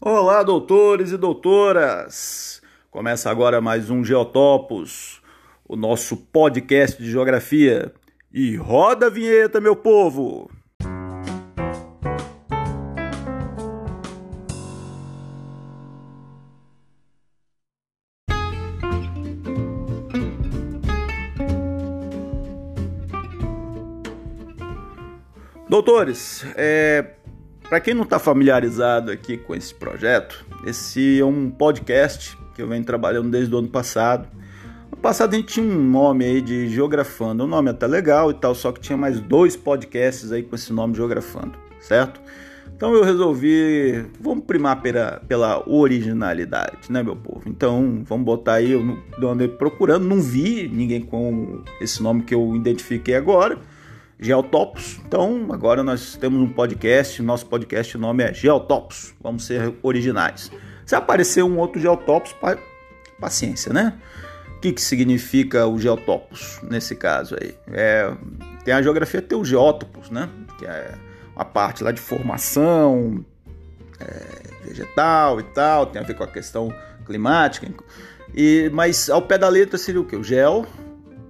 Olá, doutores e doutoras! Começa agora mais um Geotopos, o nosso podcast de geografia. E roda a vinheta, meu povo! Doutores, é, para quem não está familiarizado aqui com esse projeto, esse é um podcast que eu venho trabalhando desde o ano passado. No passado a gente tinha um nome aí de Geografando, um nome até legal e tal, só que tinha mais dois podcasts aí com esse nome Geografando, certo? Então eu resolvi, vamos primar pela, pela originalidade, né, meu povo? Então vamos botar aí, eu andei procurando, não vi ninguém com esse nome que eu identifiquei agora Geotopos. Então, agora nós temos um podcast, nosso podcast o nome é Geotopos. Vamos ser originais. Se aparecer um outro Geotopos, paciência, né? O que, que significa o Geotopos nesse caso aí? É, tem a geografia, tem o Geótopos, né? Que é uma parte lá de formação é, vegetal e tal, tem a ver com a questão climática. E, mas ao pé da letra seria o que? O geo,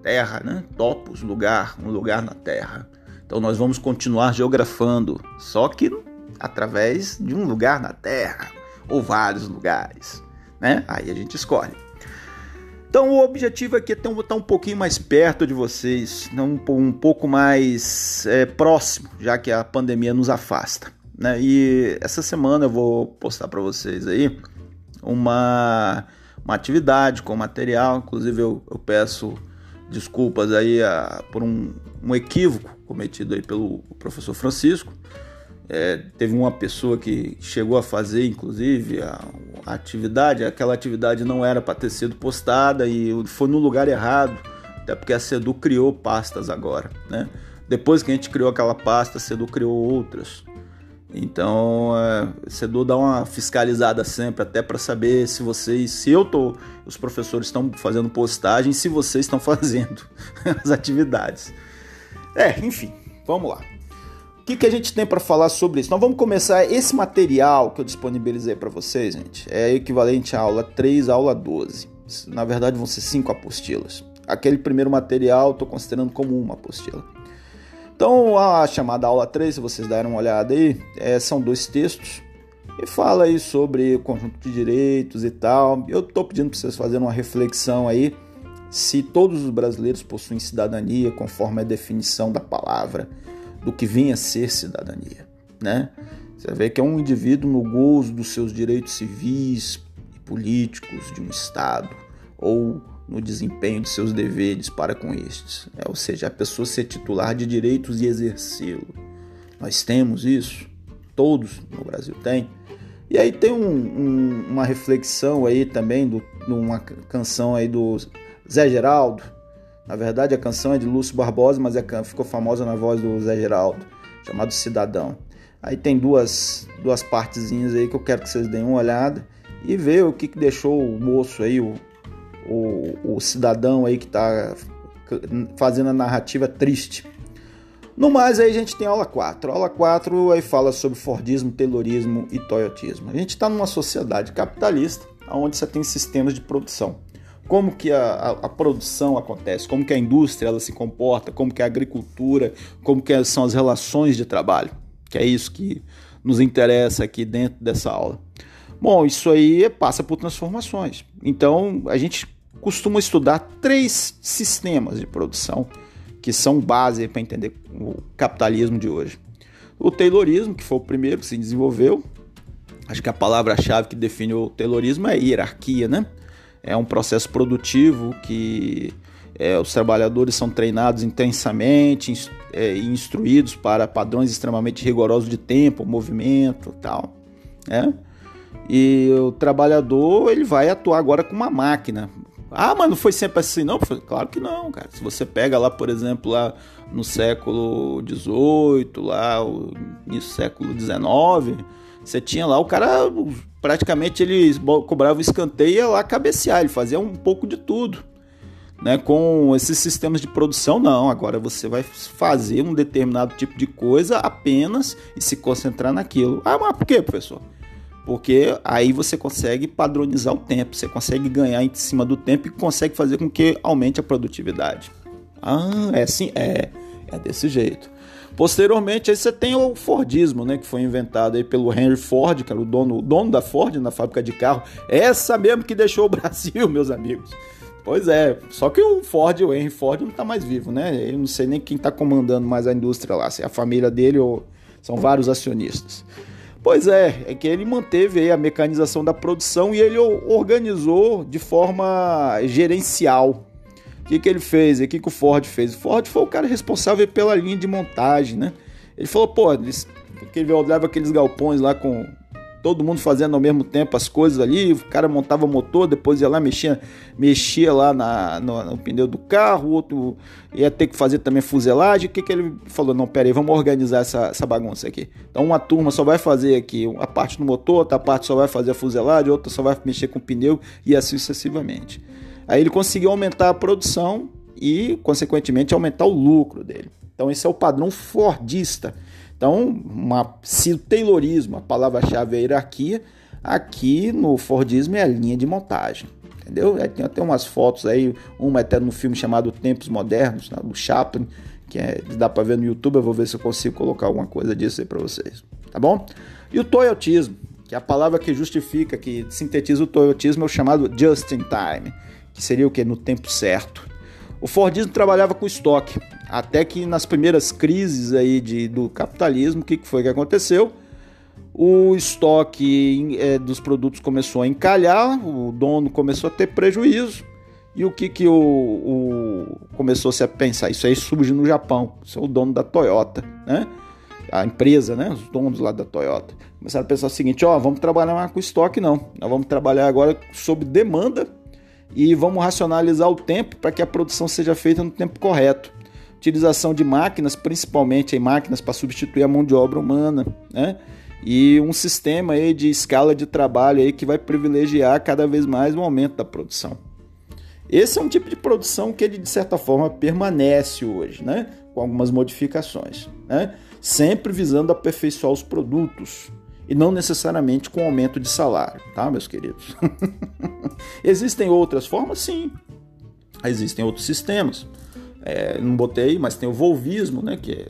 terra, né? Topos, lugar, um lugar na terra. Então nós vamos continuar geografando, só que através de um lugar na terra ou vários lugares, né? Aí a gente escolhe. Então o objetivo aqui é estar um, um pouquinho mais perto de vocês, um, um pouco mais é, próximo, já que a pandemia nos afasta. Né? E essa semana eu vou postar para vocês aí uma, uma atividade com material, inclusive eu, eu peço desculpas aí a, por um, um, equívoco cometido aí pelo professor Francisco. É, teve uma pessoa que chegou a fazer, inclusive, a, a atividade. Aquela atividade não era para ter sido postada e foi no lugar errado, até porque a Sedu criou pastas agora, né? Depois que a gente criou aquela pasta, a Sedu criou outras. Então, é, CEDU dá uma fiscalizada sempre, até para saber se vocês, se eu tô, os professores estão fazendo postagem, se vocês estão fazendo as atividades. É, enfim, vamos lá. O que, que a gente tem para falar sobre isso? Nós vamos começar esse material que eu disponibilizei para vocês, gente. É equivalente à aula 3, aula 12. Na verdade, vão ser cinco apostilas. Aquele primeiro material, estou considerando como uma apostila. Então, a chamada aula 3, se vocês deram uma olhada aí, é, são dois textos e fala aí sobre o conjunto de direitos e tal. Eu estou pedindo para vocês fazerem uma reflexão aí se todos os brasileiros possuem cidadania conforme a definição da palavra do que vinha a ser cidadania, né? Você vê que é um indivíduo no gozo dos seus direitos civis e políticos de um estado ou no desempenho de seus deveres para com estes, é, ou seja, a pessoa ser titular de direitos e exercê-lo. Nós temos isso, todos no Brasil têm. E aí tem um, um, uma reflexão aí também de uma canção aí do Zé Geraldo. Na verdade a canção é de Lúcio Barbosa, mas é, ficou famosa na voz do Zé Geraldo, chamado Cidadão. Aí tem duas, duas partezinhas aí que eu quero que vocês deem uma olhada e ver o que, que deixou o moço aí, o o, o cidadão aí que está fazendo a narrativa triste. No mais, aí a gente tem aula 4. aula 4 aí fala sobre Fordismo, Taylorismo e Toyotismo. A gente está numa sociedade capitalista onde você tem sistemas de produção. Como que a, a, a, produção acontece, como que a indústria ela se comporta, como que a agricultura, como que são as relações de trabalho, que é isso que nos interessa aqui dentro dessa aula. Bom, isso aí passa por transformações. Então, a gente costuma estudar três sistemas de produção que são base para entender o capitalismo de hoje. O Taylorismo, que foi o primeiro que se desenvolveu, acho que a palavra-chave que define o Taylorismo é hierarquia, né? É um processo produtivo que é, os trabalhadores são treinados intensamente e é, instruídos para padrões extremamente rigorosos de tempo, movimento tal. Né? E o trabalhador ele vai atuar agora com uma máquina, ah, mas não foi sempre assim, não? Claro que não, cara. Se você pega lá, por exemplo, lá no século XVIII, lá no século XIX, você tinha lá o cara praticamente ele cobrava o escanteio ia lá cabecear, ele fazia um pouco de tudo. Né, com esses sistemas de produção, não. Agora você vai fazer um determinado tipo de coisa apenas e se concentrar naquilo. Ah, mas por quê, professor? Porque aí você consegue padronizar o tempo, você consegue ganhar em cima do tempo e consegue fazer com que aumente a produtividade. Ah, é assim, é, é desse jeito. Posteriormente, aí você tem o Fordismo, né, que foi inventado aí pelo Henry Ford, que era o dono, o dono da Ford na fábrica de carro. Essa mesmo que deixou o Brasil, meus amigos. Pois é, só que o Ford, o Henry Ford, não está mais vivo, né? Eu não sei nem quem está comandando mais a indústria lá, se é a família dele ou são vários acionistas. Pois é, é que ele manteve a mecanização da produção e ele organizou de forma gerencial. O que, que ele fez? O que, que o Ford fez? O Ford foi o cara responsável pela linha de montagem, né? Ele falou, pô, eles, ele olhava aqueles galpões lá com todo mundo fazendo ao mesmo tempo as coisas ali, o cara montava o motor, depois ia lá, mexia, mexia lá na, no, no, pneu do carro, o outro ia ter que fazer também fuselagem. O que, que ele falou? Não, pera aí, vamos organizar essa, essa bagunça aqui. Então uma turma só vai fazer aqui a parte do motor, outra parte só vai fazer a fuselagem, outra só vai mexer com o pneu e assim sucessivamente. Aí ele conseguiu aumentar a produção e, consequentemente, aumentar o lucro dele. Então esse é o padrão fordista então, uma, se o Taylorismo, a palavra-chave é hierarquia, aqui no Fordismo é a linha de montagem. Entendeu? É, tem até umas fotos aí, uma até no filme chamado Tempos Modernos, né, do Chaplin, que é, dá para ver no YouTube. Eu vou ver se eu consigo colocar alguma coisa disso aí para vocês. Tá bom? E o toyotismo, que é a palavra que justifica, que sintetiza o toyotismo, é o chamado just in time, que seria o que? No tempo certo. O Fordismo trabalhava com estoque, até que nas primeiras crises aí de, do capitalismo, o que, que foi que aconteceu? O estoque é, dos produtos começou a encalhar, o dono começou a ter prejuízo. E o que, que o, o começou -se a pensar? Isso aí surge no Japão. Isso é o dono da Toyota, né? A empresa, né? Os donos lá da Toyota. Começaram a pensar o seguinte: ó, vamos trabalhar mais com estoque, não. Nós vamos trabalhar agora sob demanda e vamos racionalizar o tempo para que a produção seja feita no tempo correto. Utilização de máquinas, principalmente em máquinas para substituir a mão de obra humana, né? E um sistema aí de escala de trabalho aí que vai privilegiar cada vez mais o aumento da produção. Esse é um tipo de produção que ele de certa forma permanece hoje, né? Com algumas modificações, né? Sempre visando aperfeiçoar os produtos, e não necessariamente com aumento de salário, tá, meus queridos? Existem outras formas? Sim. Existem outros sistemas. É, não botei, mas tem o volvismo, né, que é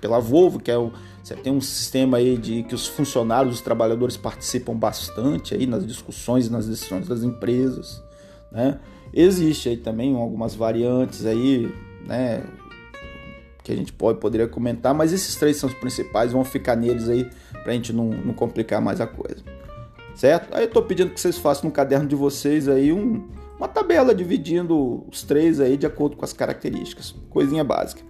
pela Volvo, que é o, você tem um sistema aí de que os funcionários, os trabalhadores participam bastante aí nas discussões nas decisões das empresas, né? Existe aí também algumas variantes aí, né, que a gente pode poderia comentar, mas esses três são os principais, vão ficar neles aí para a gente não, não, complicar mais a coisa. Certo? Aí eu estou pedindo que vocês façam no caderno de vocês aí um, uma tabela dividindo os três aí de acordo com as características. Coisinha básica.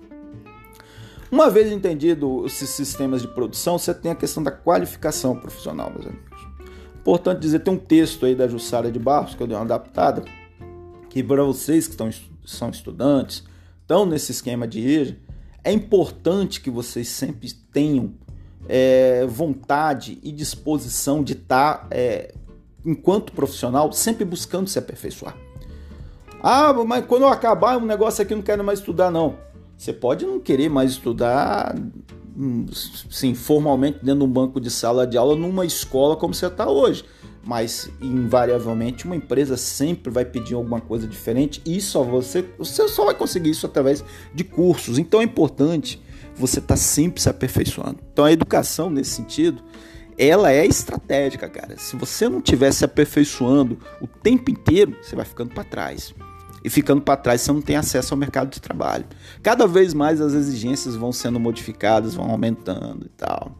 Uma vez entendido esses sistemas de produção, você tem a questão da qualificação profissional, meus amigos. Importante dizer, tem um texto aí da Jussara de Barros, que eu dei uma adaptada, que para vocês que estão, são estudantes, estão nesse esquema de IEJA, é importante que vocês sempre tenham é, vontade e disposição de estar, tá, é, enquanto profissional, sempre buscando se aperfeiçoar. Ah, mas quando eu acabar um negócio aqui, eu não quero mais estudar, não. Você pode não querer mais estudar, hum, sim, formalmente dentro de um banco de sala de aula numa escola como você está hoje mas invariavelmente uma empresa sempre vai pedir alguma coisa diferente e só você, você só vai conseguir isso através de cursos. Então é importante você estar tá sempre se aperfeiçoando. Então a educação nesse sentido, ela é estratégica, cara. Se você não estiver se aperfeiçoando o tempo inteiro, você vai ficando para trás. E ficando para trás, você não tem acesso ao mercado de trabalho. Cada vez mais as exigências vão sendo modificadas, vão aumentando e tal.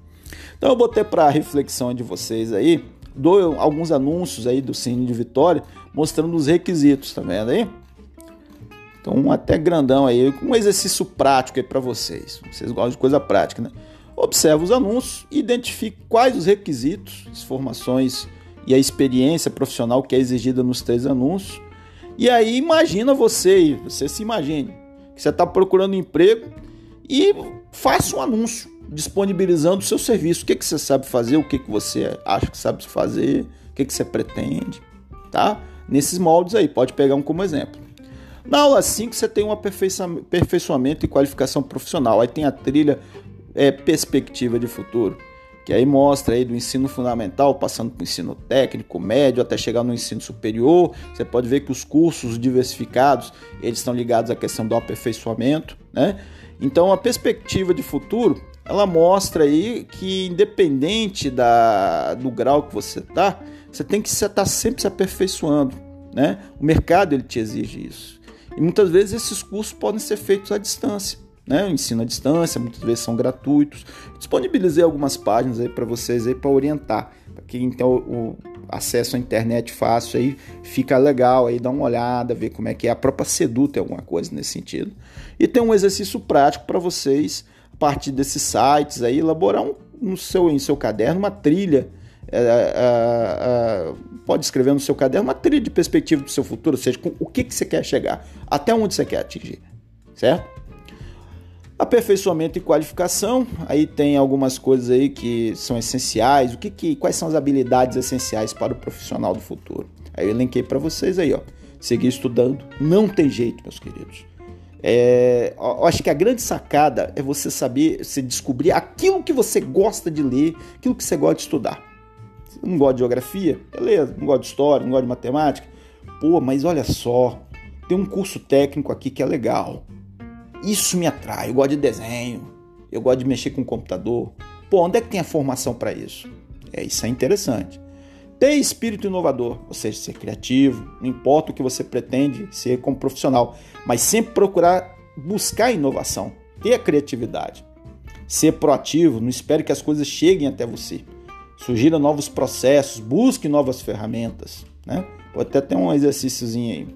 Então eu botei para reflexão de vocês aí dou alguns anúncios aí do Cine de Vitória mostrando os requisitos, tá vendo aí? Então, um até grandão aí, um exercício prático aí para vocês. Vocês gostam de coisa prática, né? Observe os anúncios, identifique quais os requisitos, as formações e a experiência profissional que é exigida nos três anúncios. E aí imagina você, você se imagine que você está procurando emprego e faça um anúncio disponibilizando o seu serviço. O que, que você sabe fazer, o que, que você acha que sabe fazer, o que, que você pretende, tá? Nesses moldes aí, pode pegar um como exemplo. Na aula 5 você tem um aperfeiçoamento e qualificação profissional. Aí tem a trilha é, perspectiva de futuro, que aí mostra aí do ensino fundamental, passando para o ensino técnico, médio, até chegar no ensino superior. Você pode ver que os cursos diversificados, eles estão ligados à questão do aperfeiçoamento, né? Então a perspectiva de futuro, ela mostra aí que independente da, do grau que você está, você tem que estar tá sempre se aperfeiçoando, né? O mercado ele te exige isso. E muitas vezes esses cursos podem ser feitos à distância né? Ensino à distância, muitas vezes são gratuitos. Disponibilizei algumas páginas aí para vocês aí para orientar, para quem tem o, acesso à internet fácil aí, fica legal aí, dá uma olhada, ver como é que é. A própria Sedu tem alguma coisa nesse sentido. E tem um exercício prático para vocês, a partir desses sites aí, elaborar um, no seu, em seu caderno uma trilha. É, é, é, pode escrever no seu caderno uma trilha de perspectiva do seu futuro, ou seja, com o que, que você quer chegar, até onde você quer atingir, certo? Aperfeiçoamento e qualificação, aí tem algumas coisas aí que são essenciais. O que, que quais são as habilidades essenciais para o profissional do futuro? Aí eu elenquei para vocês aí, ó. Seguir estudando, não tem jeito, meus queridos. É, eu acho que a grande sacada é você saber, você descobrir aquilo que você gosta de ler, aquilo que você gosta de estudar. Você não gosta de geografia? Beleza, não gosta de história, não gosta de matemática? Pô, mas olha só, tem um curso técnico aqui que é legal. Isso me atrai. Eu gosto de desenho, eu gosto de mexer com o computador. Pô, onde é que tem a formação para isso? É, isso é interessante. Ter espírito inovador, ou seja, ser criativo, não importa o que você pretende ser como profissional, mas sempre procurar buscar inovação, ter a criatividade. Ser proativo, não espere que as coisas cheguem até você. Sugira novos processos, busque novas ferramentas. Né? Pode até ter um exercíciozinho aí.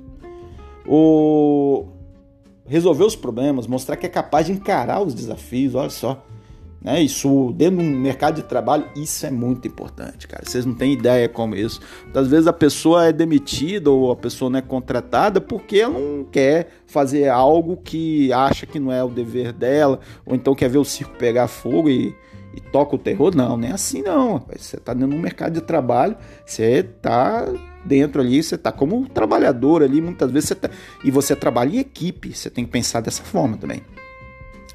O resolver os problemas, mostrar que é capaz de encarar os desafios, olha só. Né? Isso dentro do mercado de trabalho, isso é muito importante, cara. Vocês não têm ideia como isso. Às vezes a pessoa é demitida ou a pessoa não é contratada porque ela não quer fazer algo que acha que não é o dever dela, ou então quer ver o circo pegar fogo e, e toca o terror. Não, nem é assim não. Você está dentro do mercado de trabalho, você está dentro ali, você está como trabalhador ali, muitas vezes você tá, e você trabalha em equipe, você tem que pensar dessa forma também.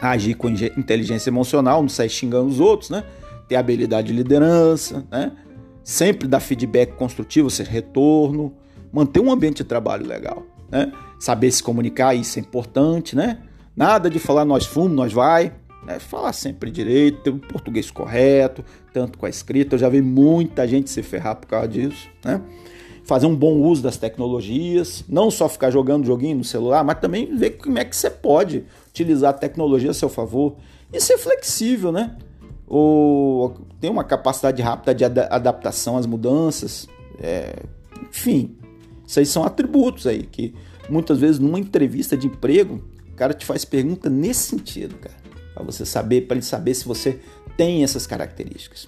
Agir com inteligência emocional, não sair xingando os outros, né? Ter habilidade de liderança, né? Sempre dar feedback construtivo, ser retorno, manter um ambiente de trabalho legal, né? Saber se comunicar, isso é importante, né? Nada de falar nós fomos, nós vai, né? Falar sempre direito, ter o português correto, tanto com a escrita. Eu já vi muita gente se ferrar por causa disso, né? Fazer um bom uso das tecnologias, não só ficar jogando joguinho no celular, mas também ver como é que você pode utilizar a tecnologia a seu favor e ser flexível, né? Ou ter uma capacidade rápida de ad adaptação às mudanças, é... enfim, isso aí são atributos aí que muitas vezes numa entrevista de emprego o cara te faz pergunta nesse sentido, cara, para você saber, para ele saber se você tem essas características.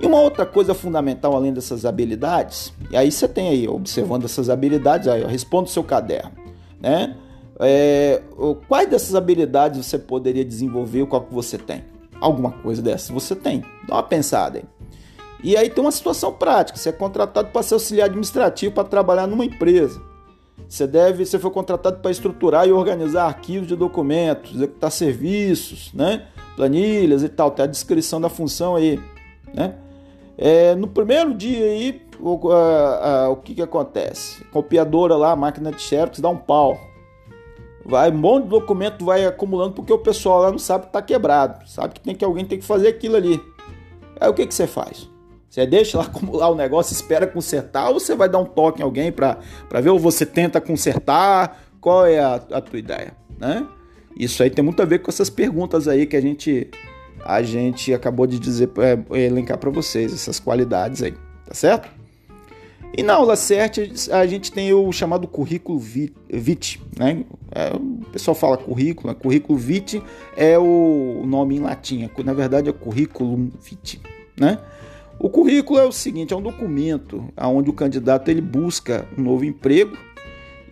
E uma outra coisa fundamental além dessas habilidades, e aí você tem aí, observando essas habilidades, aí, responda o seu caderno, né? É, quais dessas habilidades você poderia desenvolver, qual que você tem? Alguma coisa dessas você tem. Dá uma pensada aí. E aí tem uma situação prática, você é contratado para ser auxiliar administrativo para trabalhar numa empresa. Você deve, você foi contratado para estruturar e organizar arquivos de documentos, executar serviços, né? planilhas e tal, tem a descrição da função aí, né? É, no primeiro dia aí, o, a, a, o que, que acontece? A copiadora lá, a máquina de xerox, dá um pau. Vai, um monte de documento vai acumulando porque o pessoal lá não sabe que está quebrado. Sabe que tem que alguém tem que fazer aquilo ali. Aí o que, que você faz? Você deixa lá acumular o negócio, espera consertar, ou você vai dar um toque em alguém para ver, ou você tenta consertar? Qual é a, a tua ideia? Né? Isso aí tem muito a ver com essas perguntas aí que a gente a gente acabou de dizer, é, elencar para vocês essas qualidades aí, tá certo? E na aula certa a gente tem o chamado currículo vitae, né? É, o pessoal fala currículo, né? currículo vitae é o nome em latim, na verdade é currículo vitae, né? O currículo é o seguinte, é um documento onde o candidato ele busca um novo emprego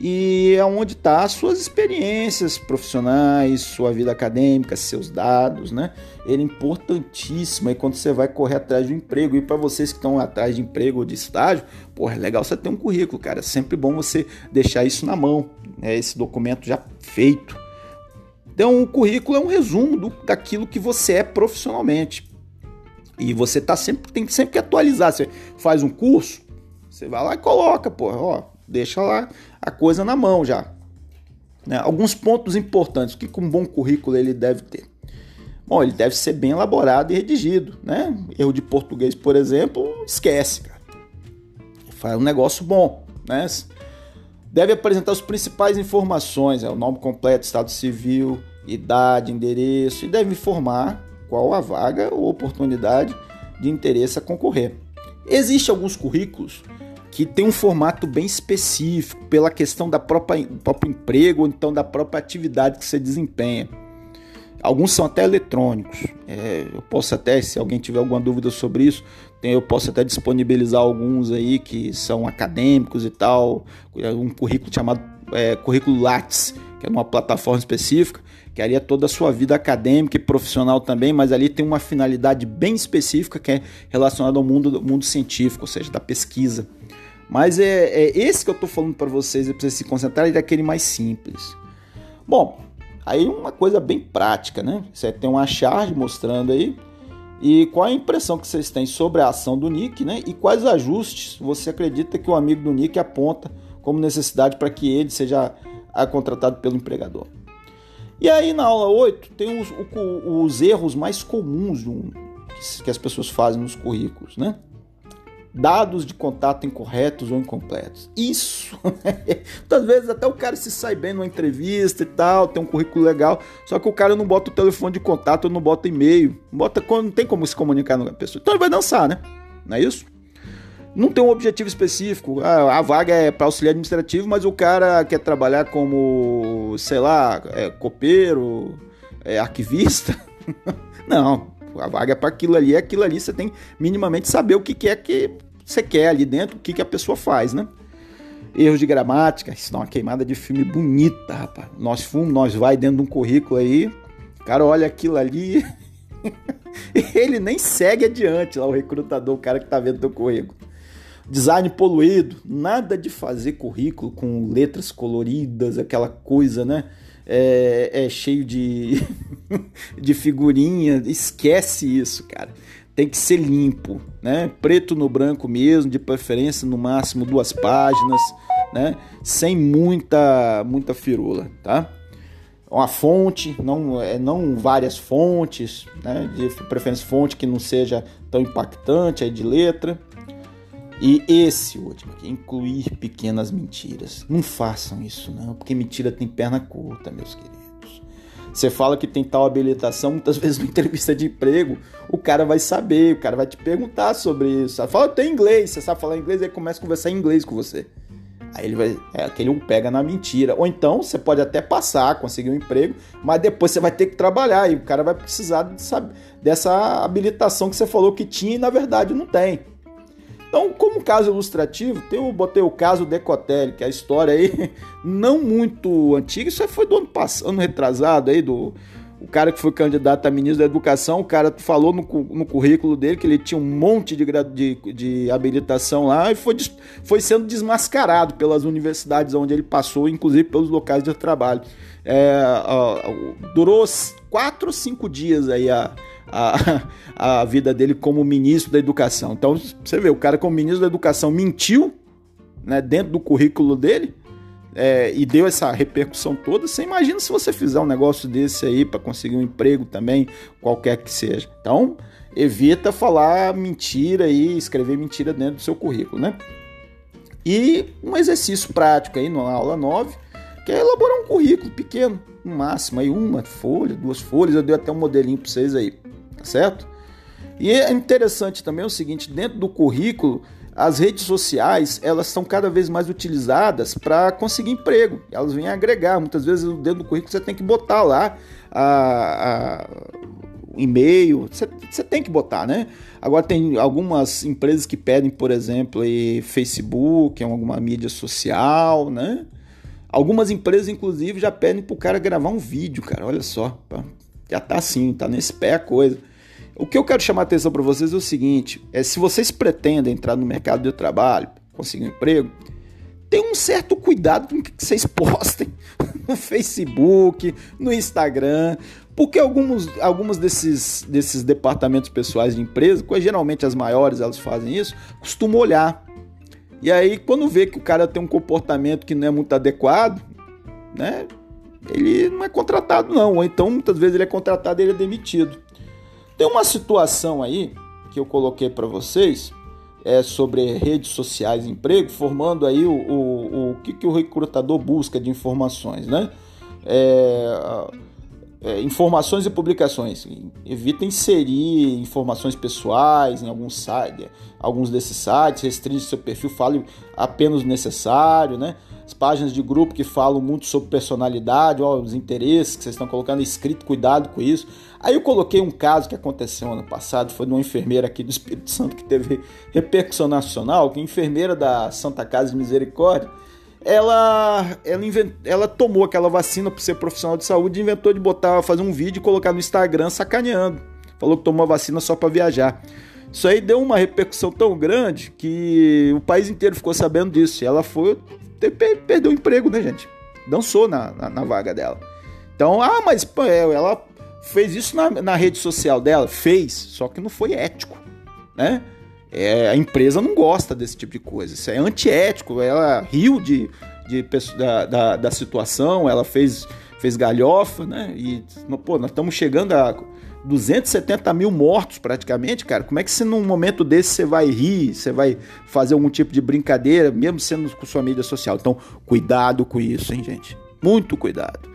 e é onde está as suas experiências profissionais, sua vida acadêmica, seus dados, né? Ele é importantíssimo aí quando você vai correr atrás de um emprego. E para vocês que estão atrás de emprego ou de estágio, porra, é legal você ter um currículo, cara. É sempre bom você deixar isso na mão, né? esse documento já feito. Então, o currículo é um resumo do, daquilo que você é profissionalmente. E você tá sempre, tem sempre que atualizar. Você faz um curso, você vai lá e coloca, pô, ó, deixa lá a coisa na mão já. Né? Alguns pontos importantes que um bom currículo ele deve ter. Bom, ele deve ser bem elaborado e redigido, né? Erro de português, por exemplo, esquece, cara. Faz um negócio bom, né? Deve apresentar as principais informações, é o nome completo, estado civil, idade, endereço e deve informar qual a vaga ou oportunidade de interesse a concorrer. Existem alguns currículos que tem um formato bem específico pela questão da própria do próprio emprego ou então da própria atividade que você desempenha. Alguns são até eletrônicos. É, eu posso até, se alguém tiver alguma dúvida sobre isso, eu posso até disponibilizar alguns aí que são acadêmicos e tal. Um currículo chamado é, currículo Lattes, que é uma plataforma específica, que ali é toda a sua vida acadêmica e profissional também, mas ali tem uma finalidade bem específica que é relacionada ao mundo, mundo científico, ou seja, da pesquisa. Mas é, é esse que eu estou falando para vocês, é para vocês se é aquele mais simples. Bom, aí uma coisa bem prática, né? Você tem uma charge mostrando aí e qual a impressão que vocês têm sobre a ação do Nick, né? E quais ajustes você acredita que o amigo do Nick aponta como necessidade para que ele seja contratado pelo empregador. E aí na aula 8 tem os, os erros mais comuns que as pessoas fazem nos currículos, né? Dados de contato incorretos ou incompletos. Isso! Muitas vezes até o cara se sai bem numa entrevista e tal, tem um currículo legal, só que o cara não bota o telefone de contato, não bota e-mail, bota quando não tem como se comunicar com a pessoa. Então ele vai dançar, né? Não é isso? Não tem um objetivo específico. Ah, a vaga é para auxiliar administrativo, mas o cara quer trabalhar como, sei lá, é, copeiro, é, arquivista. não, a vaga é para aquilo ali, é aquilo ali, você tem minimamente saber o que, que é que você quer ali dentro, o que, que a pessoa faz, né? Erros de gramática, isso dá uma queimada de filme bonita, rapaz. Nós fomos, nós vai dentro de um currículo aí, o cara olha aquilo ali, ele nem segue adiante lá, o recrutador, o cara que tá vendo teu currículo. Design poluído, nada de fazer currículo com letras coloridas, aquela coisa, né? é, é cheio de, de figurinha. Esquece isso, cara. Tem que ser limpo, né? Preto no branco mesmo, de preferência no máximo duas páginas, né? Sem muita muita firula, tá? Uma fonte, não, é, não várias fontes, né? De preferência fonte que não seja tão impactante aí de letra. E esse último aqui, incluir pequenas mentiras. Não façam isso não, porque mentira tem perna curta, meus queridos. Você fala que tem tal habilitação, muitas vezes na entrevista de emprego, o cara vai saber, o cara vai te perguntar sobre isso. Você fala, eu tenho inglês, você sabe falar inglês, ele começa a conversar em inglês com você. Aí ele vai, é aquele um pega na mentira. Ou então você pode até passar, conseguir um emprego, mas depois você vai ter que trabalhar e o cara vai precisar de, sabe, dessa habilitação que você falou que tinha e na verdade não tem. Então, como caso ilustrativo, eu botei o caso Decotelli, que é a história aí não muito antiga, isso foi do ano passado, ano retrasado aí, do o cara que foi candidato a ministro da Educação, o cara falou no, no currículo dele que ele tinha um monte de, de, de habilitação lá e foi, foi sendo desmascarado pelas universidades onde ele passou, inclusive pelos locais de trabalho. É, durou quatro ou cinco dias aí a, a, a vida dele como ministro da educação. Então, você vê, o cara como ministro da educação mentiu né, dentro do currículo dele é, e deu essa repercussão toda. Você imagina se você fizer um negócio desse aí para conseguir um emprego também, qualquer que seja. Então, evita falar mentira e escrever mentira dentro do seu currículo, né? E um exercício prático aí na aula 9, que é elaborar um currículo pequeno, no máximo aí uma folha, duas folhas, eu dei até um modelinho para vocês aí certo? E é interessante também o seguinte, dentro do currículo, as redes sociais elas são cada vez mais utilizadas para conseguir emprego. Elas vêm agregar. Muitas vezes dentro do currículo você tem que botar lá a, a e-mail. Você, tem que botar, né? Agora tem algumas empresas que pedem, por exemplo, aí, Facebook, alguma mídia social, né? Algumas empresas, inclusive, já pedem para o cara gravar um vídeo, cara. Olha só, já tá assim, tá nesse pé a coisa. O que eu quero chamar a atenção para vocês é o seguinte: é se vocês pretendem entrar no mercado de trabalho, conseguir um emprego, tenham um certo cuidado com o que vocês postem no Facebook, no Instagram, Porque alguns, alguns desses, desses departamentos pessoais de empresa, geralmente as maiores elas fazem isso, costumam olhar. E aí, quando vê que o cara tem um comportamento que não é muito adequado, né? Ele não é contratado, não. Ou então, muitas vezes, ele é contratado e ele é demitido. Tem uma situação aí que eu coloquei para vocês é, sobre redes sociais e emprego, formando aí o, o, o que, que o recrutador busca de informações, né? É, é, informações e publicações. Evita inserir informações pessoais em algum site, alguns desses sites, restringe seu perfil, fale apenas o necessário, né? As páginas de grupo que falam muito sobre personalidade, ó, os interesses que vocês estão colocando escrito, cuidado com isso. Aí eu coloquei um caso que aconteceu ano passado, foi de uma enfermeira aqui do Espírito Santo que teve repercussão nacional, que é enfermeira da Santa Casa de Misericórdia, ela, ela, invent, ela tomou aquela vacina por ser profissional de saúde e inventou de botar, fazer um vídeo e colocar no Instagram sacaneando. Falou que tomou a vacina só para viajar. Isso aí deu uma repercussão tão grande que o país inteiro ficou sabendo disso. Ela foi, perdeu o emprego, né, gente? Dançou na, na, na vaga dela. Então, ah, mas é, ela fez isso na, na rede social dela? Fez, só que não foi ético, né? É, a empresa não gosta desse tipo de coisa. Isso é antiético. Ela riu de, de, da, da, da situação, ela fez, fez galhofa, né? E, pô, nós estamos chegando a 270 mil mortos praticamente, cara. Como é que você, num momento desse, você vai rir, você vai fazer algum tipo de brincadeira, mesmo sendo com sua mídia social? Então, cuidado com isso, hein, gente? Muito cuidado.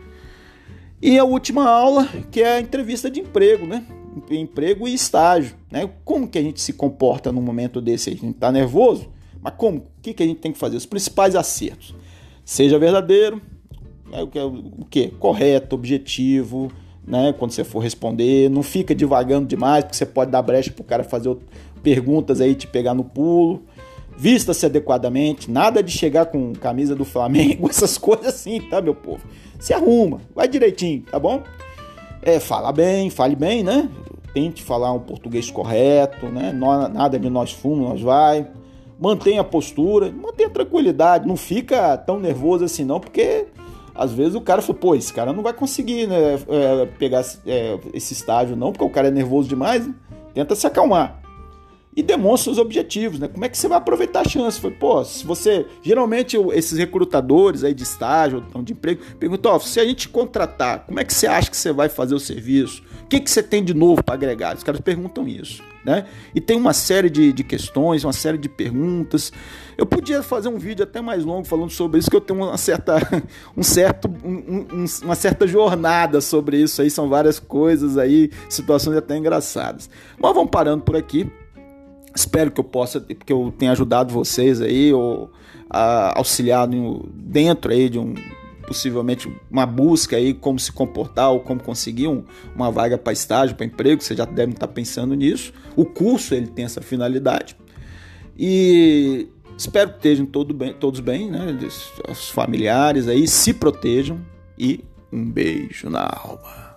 E a última aula, que é a entrevista de emprego, né? Emprego e estágio. Né? Como que a gente se comporta num momento desse? A gente está nervoso? Mas como? O que, que a gente tem que fazer? Os principais acertos. Seja verdadeiro, né? o, que, que? Correto, objetivo, né? Quando você for responder, não fica divagando demais, porque você pode dar brecha para o cara fazer perguntas aí te pegar no pulo. Vista-se adequadamente, nada de chegar com camisa do Flamengo, essas coisas assim, tá, meu povo? Se arruma, vai direitinho, tá bom? É, fala bem, fale bem, né? Tente falar um português correto, né? Nada de nós fumos, nós vai. Mantenha a postura, mantenha a tranquilidade, não fica tão nervoso assim não, porque às vezes o cara fala, pô, esse cara não vai conseguir né, é, pegar é, esse estágio não, porque o cara é nervoso demais, tenta se acalmar e demonstra os objetivos, né? Como é que você vai aproveitar a chance? Foi, pô, se você. Geralmente esses recrutadores aí de estágio, ou de emprego, perguntam, ó, se a gente contratar, como é que você acha que você vai fazer o serviço? O que, que você tem de novo para agregar? Os caras perguntam isso, né? E tem uma série de, de questões, uma série de perguntas. Eu podia fazer um vídeo até mais longo falando sobre isso, que eu tenho uma certa, um certo, um, um, uma certa jornada sobre isso aí, são várias coisas aí, situações até engraçadas. Mas vamos parando por aqui. Espero que eu possa, que eu tenha ajudado vocês aí, ou a, auxiliado dentro aí de um possivelmente uma busca aí como se comportar ou como conseguir um, uma vaga para estágio, para emprego, você já deve estar pensando nisso. O curso ele tem essa finalidade. E espero que estejam todo bem, todos bem, né? Os familiares aí se protejam e um beijo na alma.